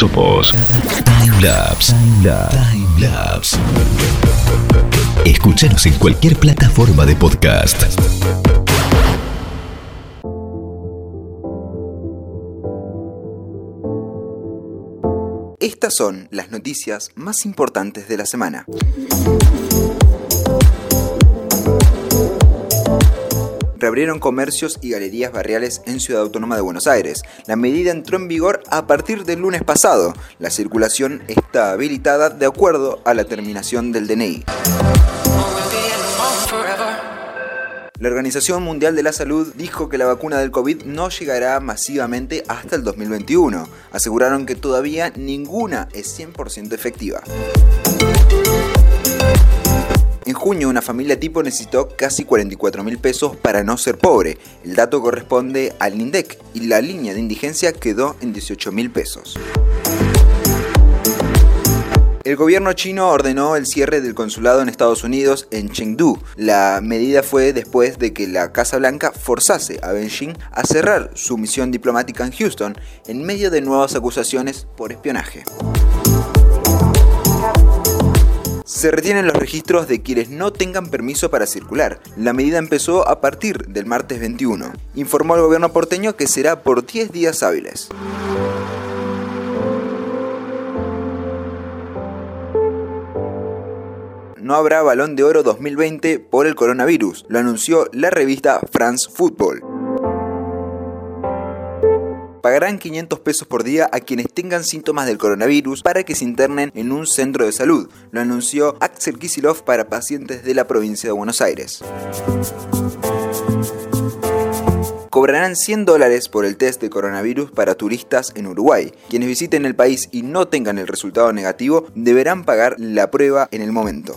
Somos Time Labs. Time Labs. Escúchanos en cualquier plataforma de podcast. Estas son las noticias más importantes de la semana. Reabrieron comercios y galerías barriales en Ciudad Autónoma de Buenos Aires. La medida entró en vigor a partir del lunes pasado. La circulación está habilitada de acuerdo a la terminación del DNI. La Organización Mundial de la Salud dijo que la vacuna del COVID no llegará masivamente hasta el 2021. Aseguraron que todavía ninguna es 100% efectiva. En junio, una familia tipo necesitó casi 44 mil pesos para no ser pobre. El dato corresponde al INDEC y la línea de indigencia quedó en 18 mil pesos. El gobierno chino ordenó el cierre del consulado en Estados Unidos en Chengdu. La medida fue después de que la Casa Blanca forzase a Beijing a cerrar su misión diplomática en Houston en medio de nuevas acusaciones por espionaje se retienen los registros de quienes no tengan permiso para circular. La medida empezó a partir del martes 21. Informó el gobierno porteño que será por 10 días hábiles. no habrá balón de oro 2020 por el coronavirus, lo anunció la revista France Football pagarán 500 pesos por día a quienes tengan síntomas del coronavirus para que se internen en un centro de salud, lo anunció Axel Kisilov para pacientes de la provincia de Buenos Aires cobrarán 100 dólares por el test de coronavirus para turistas en Uruguay. Quienes visiten el país y no tengan el resultado negativo deberán pagar la prueba en el momento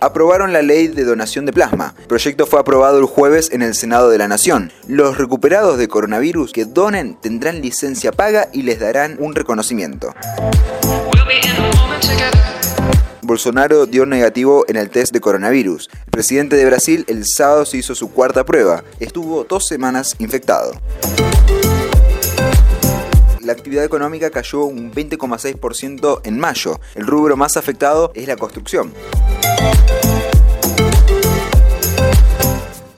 aprobaron la ley de donación de plasma. El proyecto fue aprobado el jueves en el Senado de la Nación. Los recuperados de coronavirus que donen tendrán licencia paga y les darán un reconocimiento. Bolsonaro dio negativo en el test de coronavirus. El presidente de Brasil el sábado se hizo su cuarta prueba. Estuvo dos semanas infectado la actividad económica cayó un 20,6% en mayo. El rubro más afectado es la construcción.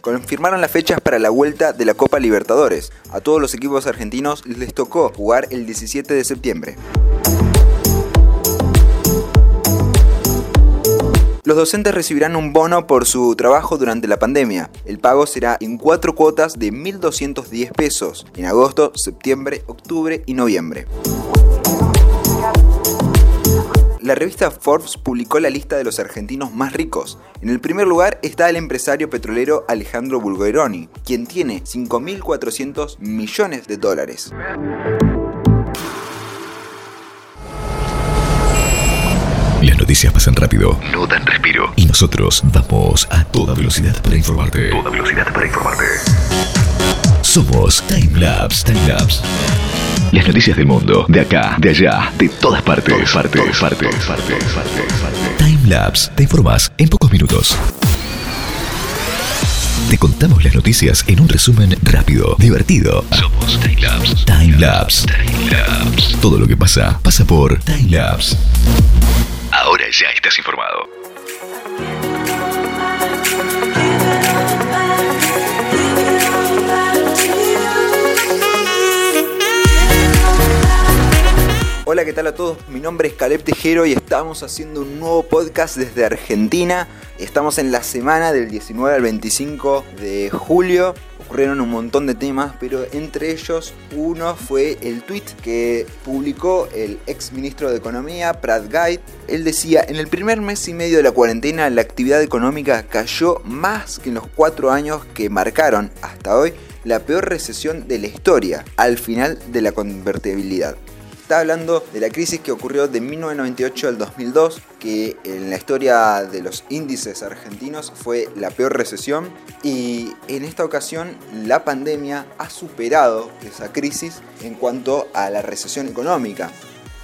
confirmaron las fechas para la vuelta de la Copa Libertadores. A todos los equipos argentinos les tocó jugar el 17 de septiembre. Los docentes recibirán un bono por su trabajo durante la pandemia. El pago será en cuatro cuotas de 1.210 pesos en agosto, septiembre, octubre y noviembre la revista Forbes publicó la lista de los argentinos más ricos. En el primer lugar está el empresario petrolero Alejandro Bulgeroni, quien tiene 5.400 millones de dólares. Las noticias pasan rápido, no dan respiro. Y nosotros vamos a toda velocidad para informarte. Toda velocidad para informarte. Somos Timelapse. Timelapse. Las noticias del mundo, de acá, de allá, de todas partes. partes, partes, partes, partes, Timelapse. Te informas en pocos minutos. Te contamos las noticias en un resumen rápido, divertido. Somos Timelapse. Timelapse. Timelapse. Todo lo que pasa, pasa por Timelapse. Ahora ya estás informado. Hola, ¿qué tal a todos? Mi nombre es Caleb Tejero y estamos haciendo un nuevo podcast desde Argentina. Estamos en la semana del 19 al 25 de julio. Ocurrieron un montón de temas, pero entre ellos uno fue el tweet que publicó el ex ministro de Economía, Pratt Guide. Él decía, en el primer mes y medio de la cuarentena la actividad económica cayó más que en los cuatro años que marcaron hasta hoy la peor recesión de la historia al final de la convertibilidad está hablando de la crisis que ocurrió de 1998 al 2002, que en la historia de los índices argentinos fue la peor recesión y en esta ocasión la pandemia ha superado esa crisis en cuanto a la recesión económica.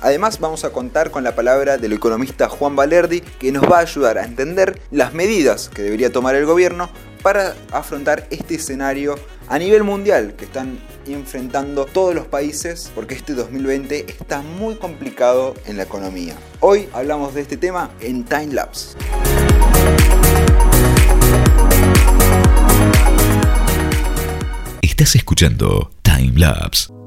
Además vamos a contar con la palabra del economista Juan Valerdi que nos va a ayudar a entender las medidas que debería tomar el gobierno para afrontar este escenario a nivel mundial que están enfrentando todos los países porque este 2020 está muy complicado en la economía. Hoy hablamos de este tema en Time Lapse. Estás escuchando Time Lapse.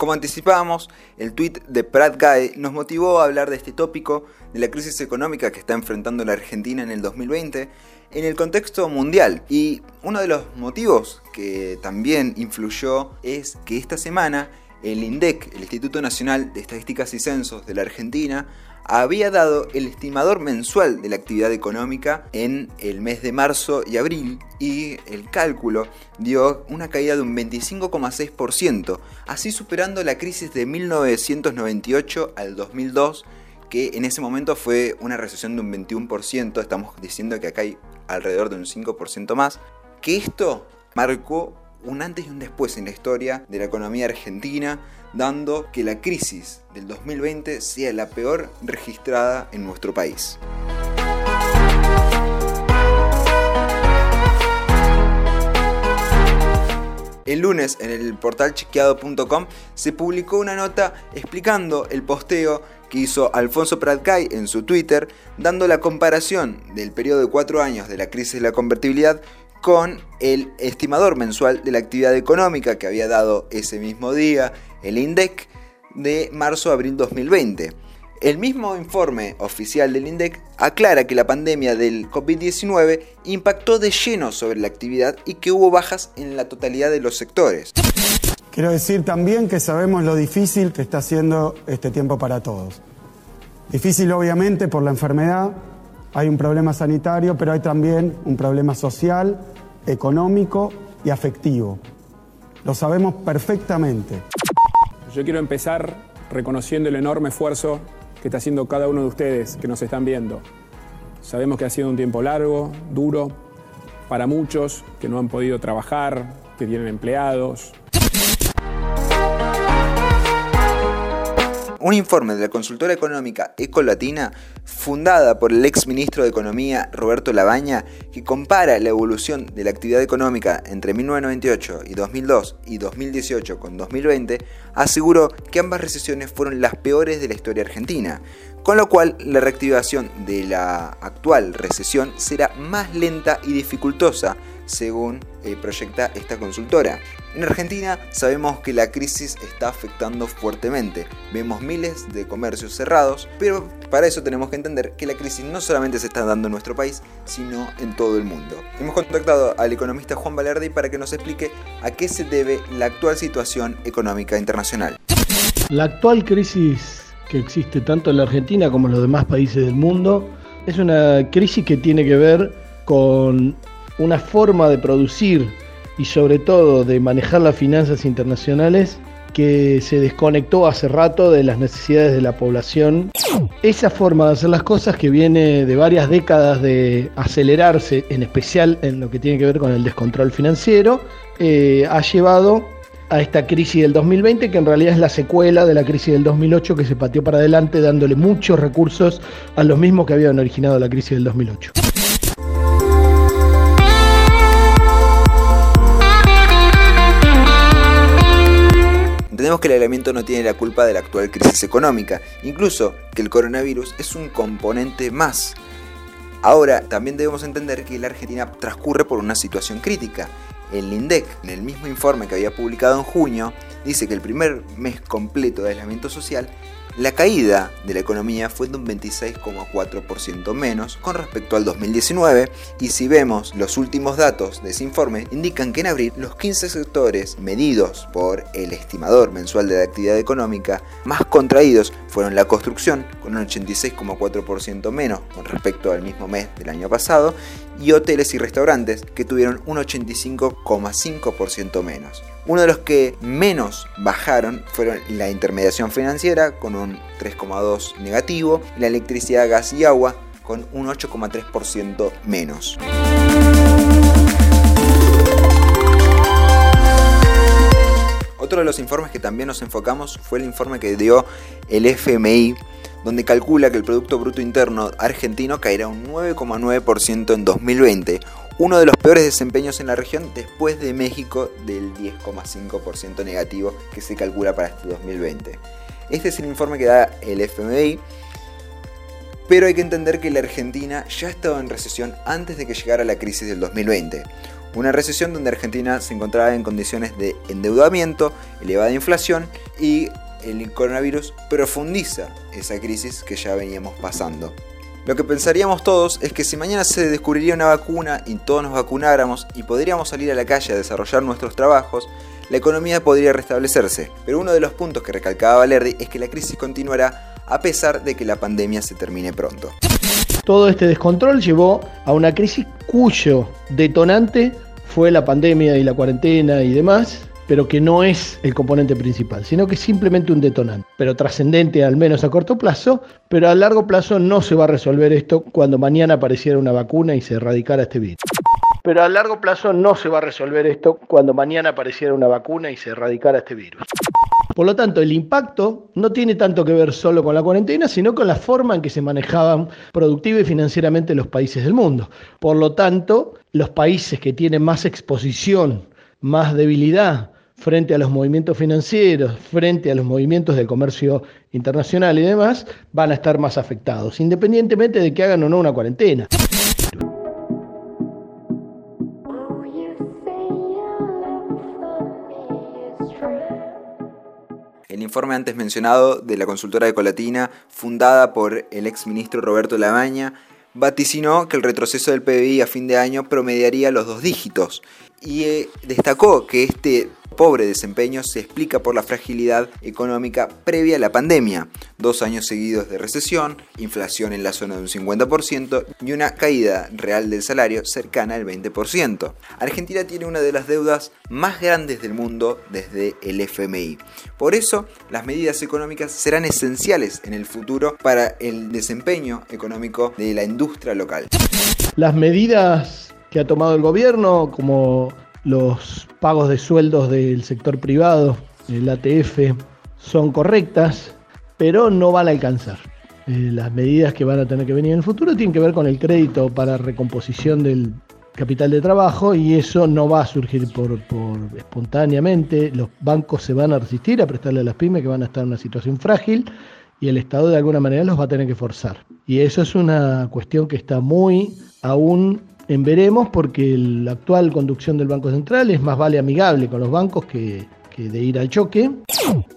Como anticipábamos, el tweet de Pratt Guy nos motivó a hablar de este tópico, de la crisis económica que está enfrentando la Argentina en el 2020, en el contexto mundial. Y uno de los motivos que también influyó es que esta semana el INDEC, el Instituto Nacional de Estadísticas y Censos de la Argentina, había dado el estimador mensual de la actividad económica en el mes de marzo y abril y el cálculo dio una caída de un 25,6%, así superando la crisis de 1998 al 2002 que en ese momento fue una recesión de un 21%, estamos diciendo que acá hay alrededor de un 5% más, que esto marcó un antes y un después en la historia de la economía argentina, dando que la crisis del 2020 sea la peor registrada en nuestro país. El lunes en el portal chequeado.com se publicó una nota explicando el posteo que hizo Alfonso Pratcay en su Twitter, dando la comparación del periodo de cuatro años de la crisis de la convertibilidad con el estimador mensual de la actividad económica que había dado ese mismo día el INDEC de marzo-abril 2020. El mismo informe oficial del INDEC aclara que la pandemia del COVID-19 impactó de lleno sobre la actividad y que hubo bajas en la totalidad de los sectores. Quiero decir también que sabemos lo difícil que está siendo este tiempo para todos. Difícil obviamente por la enfermedad, hay un problema sanitario, pero hay también un problema social, económico y afectivo. Lo sabemos perfectamente. Yo quiero empezar reconociendo el enorme esfuerzo que está haciendo cada uno de ustedes que nos están viendo. Sabemos que ha sido un tiempo largo, duro, para muchos que no han podido trabajar, que tienen empleados, un informe de la consultora económica Ecolatina, fundada por el ex ministro de Economía Roberto Labaña, que compara la evolución de la actividad económica entre 1998 y 2002 y 2018 con 2020, aseguró que ambas recesiones fueron las peores de la historia argentina, con lo cual la reactivación de la actual recesión será más lenta y dificultosa, según eh, proyecta esta consultora. En Argentina sabemos que la crisis está afectando fuertemente. Vemos miles de comercios cerrados, pero para eso tenemos que entender que la crisis no solamente se está dando en nuestro país, sino en todo el mundo. Hemos contactado al economista Juan Valerdi para que nos explique a qué se debe la actual situación económica internacional. La actual crisis que existe tanto en la Argentina como en los demás países del mundo es una crisis que tiene que ver con una forma de producir y sobre todo de manejar las finanzas internacionales que se desconectó hace rato de las necesidades de la población. Esa forma de hacer las cosas que viene de varias décadas de acelerarse, en especial en lo que tiene que ver con el descontrol financiero, eh, ha llevado a esta crisis del 2020, que en realidad es la secuela de la crisis del 2008 que se pateó para adelante dándole muchos recursos a los mismos que habían originado la crisis del 2008. Entendemos que el aislamiento no tiene la culpa de la actual crisis económica, incluso que el coronavirus es un componente más. Ahora, también debemos entender que la Argentina transcurre por una situación crítica. El INDEC, en el mismo informe que había publicado en junio, dice que el primer mes completo de aislamiento social la caída de la economía fue de un 26,4% menos con respecto al 2019 y si vemos los últimos datos de ese informe indican que en abril los 15 sectores medidos por el estimador mensual de la actividad económica más contraídos fueron la construcción con un 86,4% menos con respecto al mismo mes del año pasado y hoteles y restaurantes que tuvieron un 85,5% menos. Uno de los que menos bajaron fueron la intermediación financiera con un 3,2 negativo y la electricidad, gas y agua con un 8,3% menos. Otro de los informes que también nos enfocamos fue el informe que dio el FMI donde calcula que el Producto Bruto Interno argentino caerá un 9,9% en 2020, uno de los peores desempeños en la región después de México del 10,5% negativo que se calcula para este 2020. Este es el informe que da el FMI, pero hay que entender que la Argentina ya estaba en recesión antes de que llegara la crisis del 2020. Una recesión donde Argentina se encontraba en condiciones de endeudamiento, elevada inflación y el coronavirus profundiza esa crisis que ya veníamos pasando. Lo que pensaríamos todos es que si mañana se descubriría una vacuna y todos nos vacunáramos y podríamos salir a la calle a desarrollar nuestros trabajos, la economía podría restablecerse. Pero uno de los puntos que recalcaba Valerdi es que la crisis continuará a pesar de que la pandemia se termine pronto. Todo este descontrol llevó a una crisis cuyo detonante fue la pandemia y la cuarentena y demás, pero que no es el componente principal, sino que es simplemente un detonante, pero trascendente al menos a corto plazo, pero a largo plazo no se va a resolver esto cuando mañana apareciera una vacuna y se erradicara este virus. Pero a largo plazo no se va a resolver esto cuando mañana apareciera una vacuna y se erradicara este virus. Por lo tanto, el impacto no tiene tanto que ver solo con la cuarentena, sino con la forma en que se manejaban productiva y financieramente los países del mundo. Por lo tanto, los países que tienen más exposición, más debilidad, frente a los movimientos financieros, frente a los movimientos del comercio internacional y demás, van a estar más afectados, independientemente de que hagan o no una cuarentena. El informe antes mencionado de la consultora de Colatina, fundada por el exministro Roberto Lamaña, vaticinó que el retroceso del PBI a fin de año promediaría los dos dígitos y eh, destacó que este pobre desempeño se explica por la fragilidad económica previa a la pandemia, dos años seguidos de recesión, inflación en la zona de un 50% y una caída real del salario cercana al 20%. Argentina tiene una de las deudas más grandes del mundo desde el FMI. Por eso, las medidas económicas serán esenciales en el futuro para el desempeño económico de la industria local. Las medidas que ha tomado el gobierno, como los pagos de sueldos del sector privado, el ATF, son correctas, pero no van a alcanzar. Eh, las medidas que van a tener que venir en el futuro tienen que ver con el crédito para recomposición del capital de trabajo y eso no va a surgir por, por, espontáneamente. Los bancos se van a resistir a prestarle a las pymes que van a estar en una situación frágil y el Estado de alguna manera los va a tener que forzar. Y eso es una cuestión que está muy aún en veremos porque la actual conducción del Banco Central es más vale amigable con los bancos que, que de ir al choque.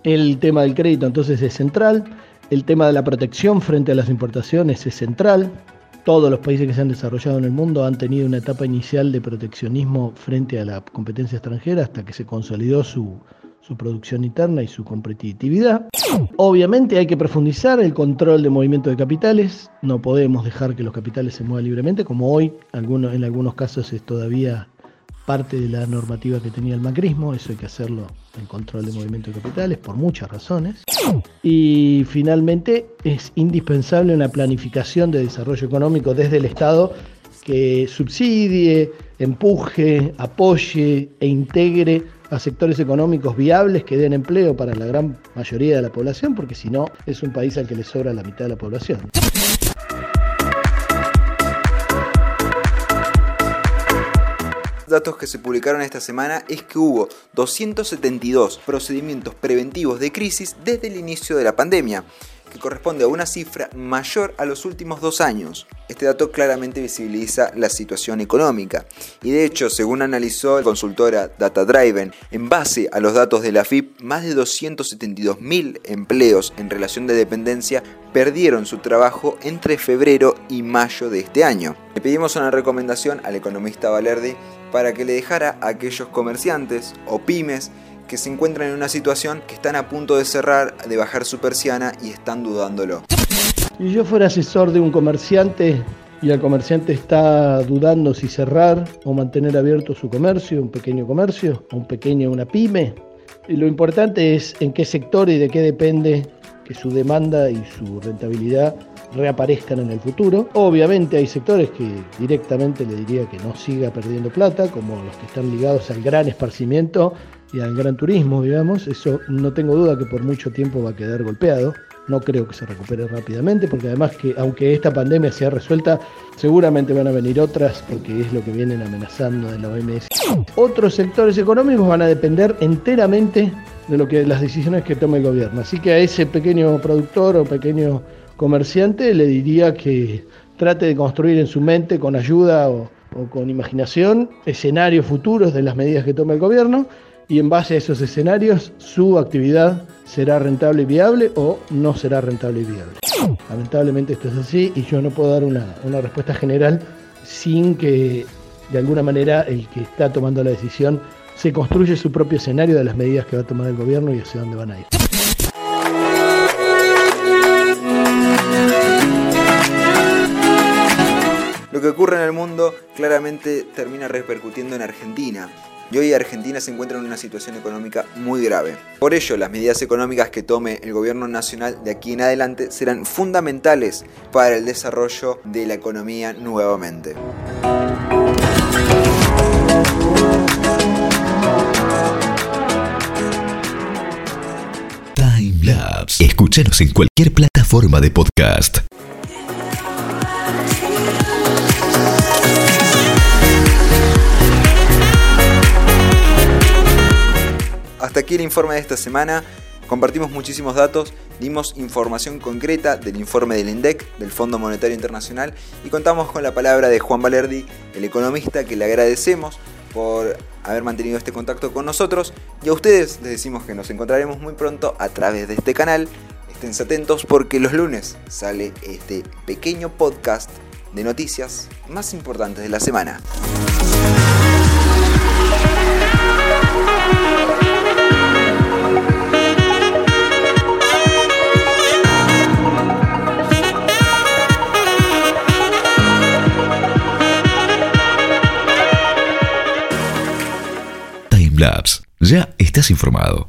El tema del crédito entonces es central. El tema de la protección frente a las importaciones es central. Todos los países que se han desarrollado en el mundo han tenido una etapa inicial de proteccionismo frente a la competencia extranjera hasta que se consolidó su, su producción interna y su competitividad. Obviamente hay que profundizar el control de movimiento de capitales, no podemos dejar que los capitales se muevan libremente, como hoy en algunos casos es todavía parte de la normativa que tenía el macrismo, eso hay que hacerlo, el control de movimiento de capitales, por muchas razones. Y finalmente es indispensable una planificación de desarrollo económico desde el Estado que subsidie, empuje, apoye e integre a sectores económicos viables que den empleo para la gran mayoría de la población, porque si no es un país al que le sobra la mitad de la población. datos que se publicaron esta semana es que hubo 272 procedimientos preventivos de crisis desde el inicio de la pandemia que corresponde a una cifra mayor a los últimos dos años. Este dato claramente visibiliza la situación económica y de hecho, según analizó la consultora Data Driven, en base a los datos de la FIP, más de 272.000 empleos en relación de dependencia perdieron su trabajo entre febrero y mayo de este año. Le pedimos una recomendación al economista Valerdi para que le dejara a aquellos comerciantes o pymes que se encuentran en una situación que están a punto de cerrar, de bajar su persiana y están dudándolo. Si yo fuera asesor de un comerciante y el comerciante está dudando si cerrar o mantener abierto su comercio, un pequeño comercio, un pequeño, una pyme, y lo importante es en qué sector y de qué depende que su demanda y su rentabilidad reaparezcan en el futuro. Obviamente hay sectores que directamente le diría que no siga perdiendo plata, como los que están ligados al gran esparcimiento y al gran turismo, digamos. Eso no tengo duda que por mucho tiempo va a quedar golpeado. No creo que se recupere rápidamente, porque además que aunque esta pandemia sea resuelta, seguramente van a venir otras, porque es lo que vienen amenazando de la OMS. Otros sectores económicos van a depender enteramente de lo que las decisiones que tome el gobierno. Así que a ese pequeño productor o pequeño comerciante le diría que trate de construir en su mente con ayuda o, o con imaginación escenarios futuros de las medidas que tome el gobierno y en base a esos escenarios su actividad será rentable y viable o no será rentable y viable. Lamentablemente esto es así y yo no puedo dar una, una respuesta general sin que de alguna manera el que está tomando la decisión se construye su propio escenario de las medidas que va a tomar el gobierno y hacia dónde van a ir. Lo que ocurre en el mundo claramente termina repercutiendo en Argentina. Y hoy Argentina se encuentra en una situación económica muy grave. Por ello, las medidas económicas que tome el gobierno nacional de aquí en adelante serán fundamentales para el desarrollo de la economía nuevamente. Time. Escúchanos en cualquier plataforma de podcast. Hasta aquí el informe de esta semana. Compartimos muchísimos datos, dimos información concreta del informe del INDEC, del Fondo Monetario Internacional, y contamos con la palabra de Juan Valerdi, el economista, que le agradecemos por haber mantenido este contacto con nosotros. Y a ustedes les decimos que nos encontraremos muy pronto a través de este canal. Estén atentos porque los lunes sale este pequeño podcast de noticias más importantes de la semana. Ya estás informado.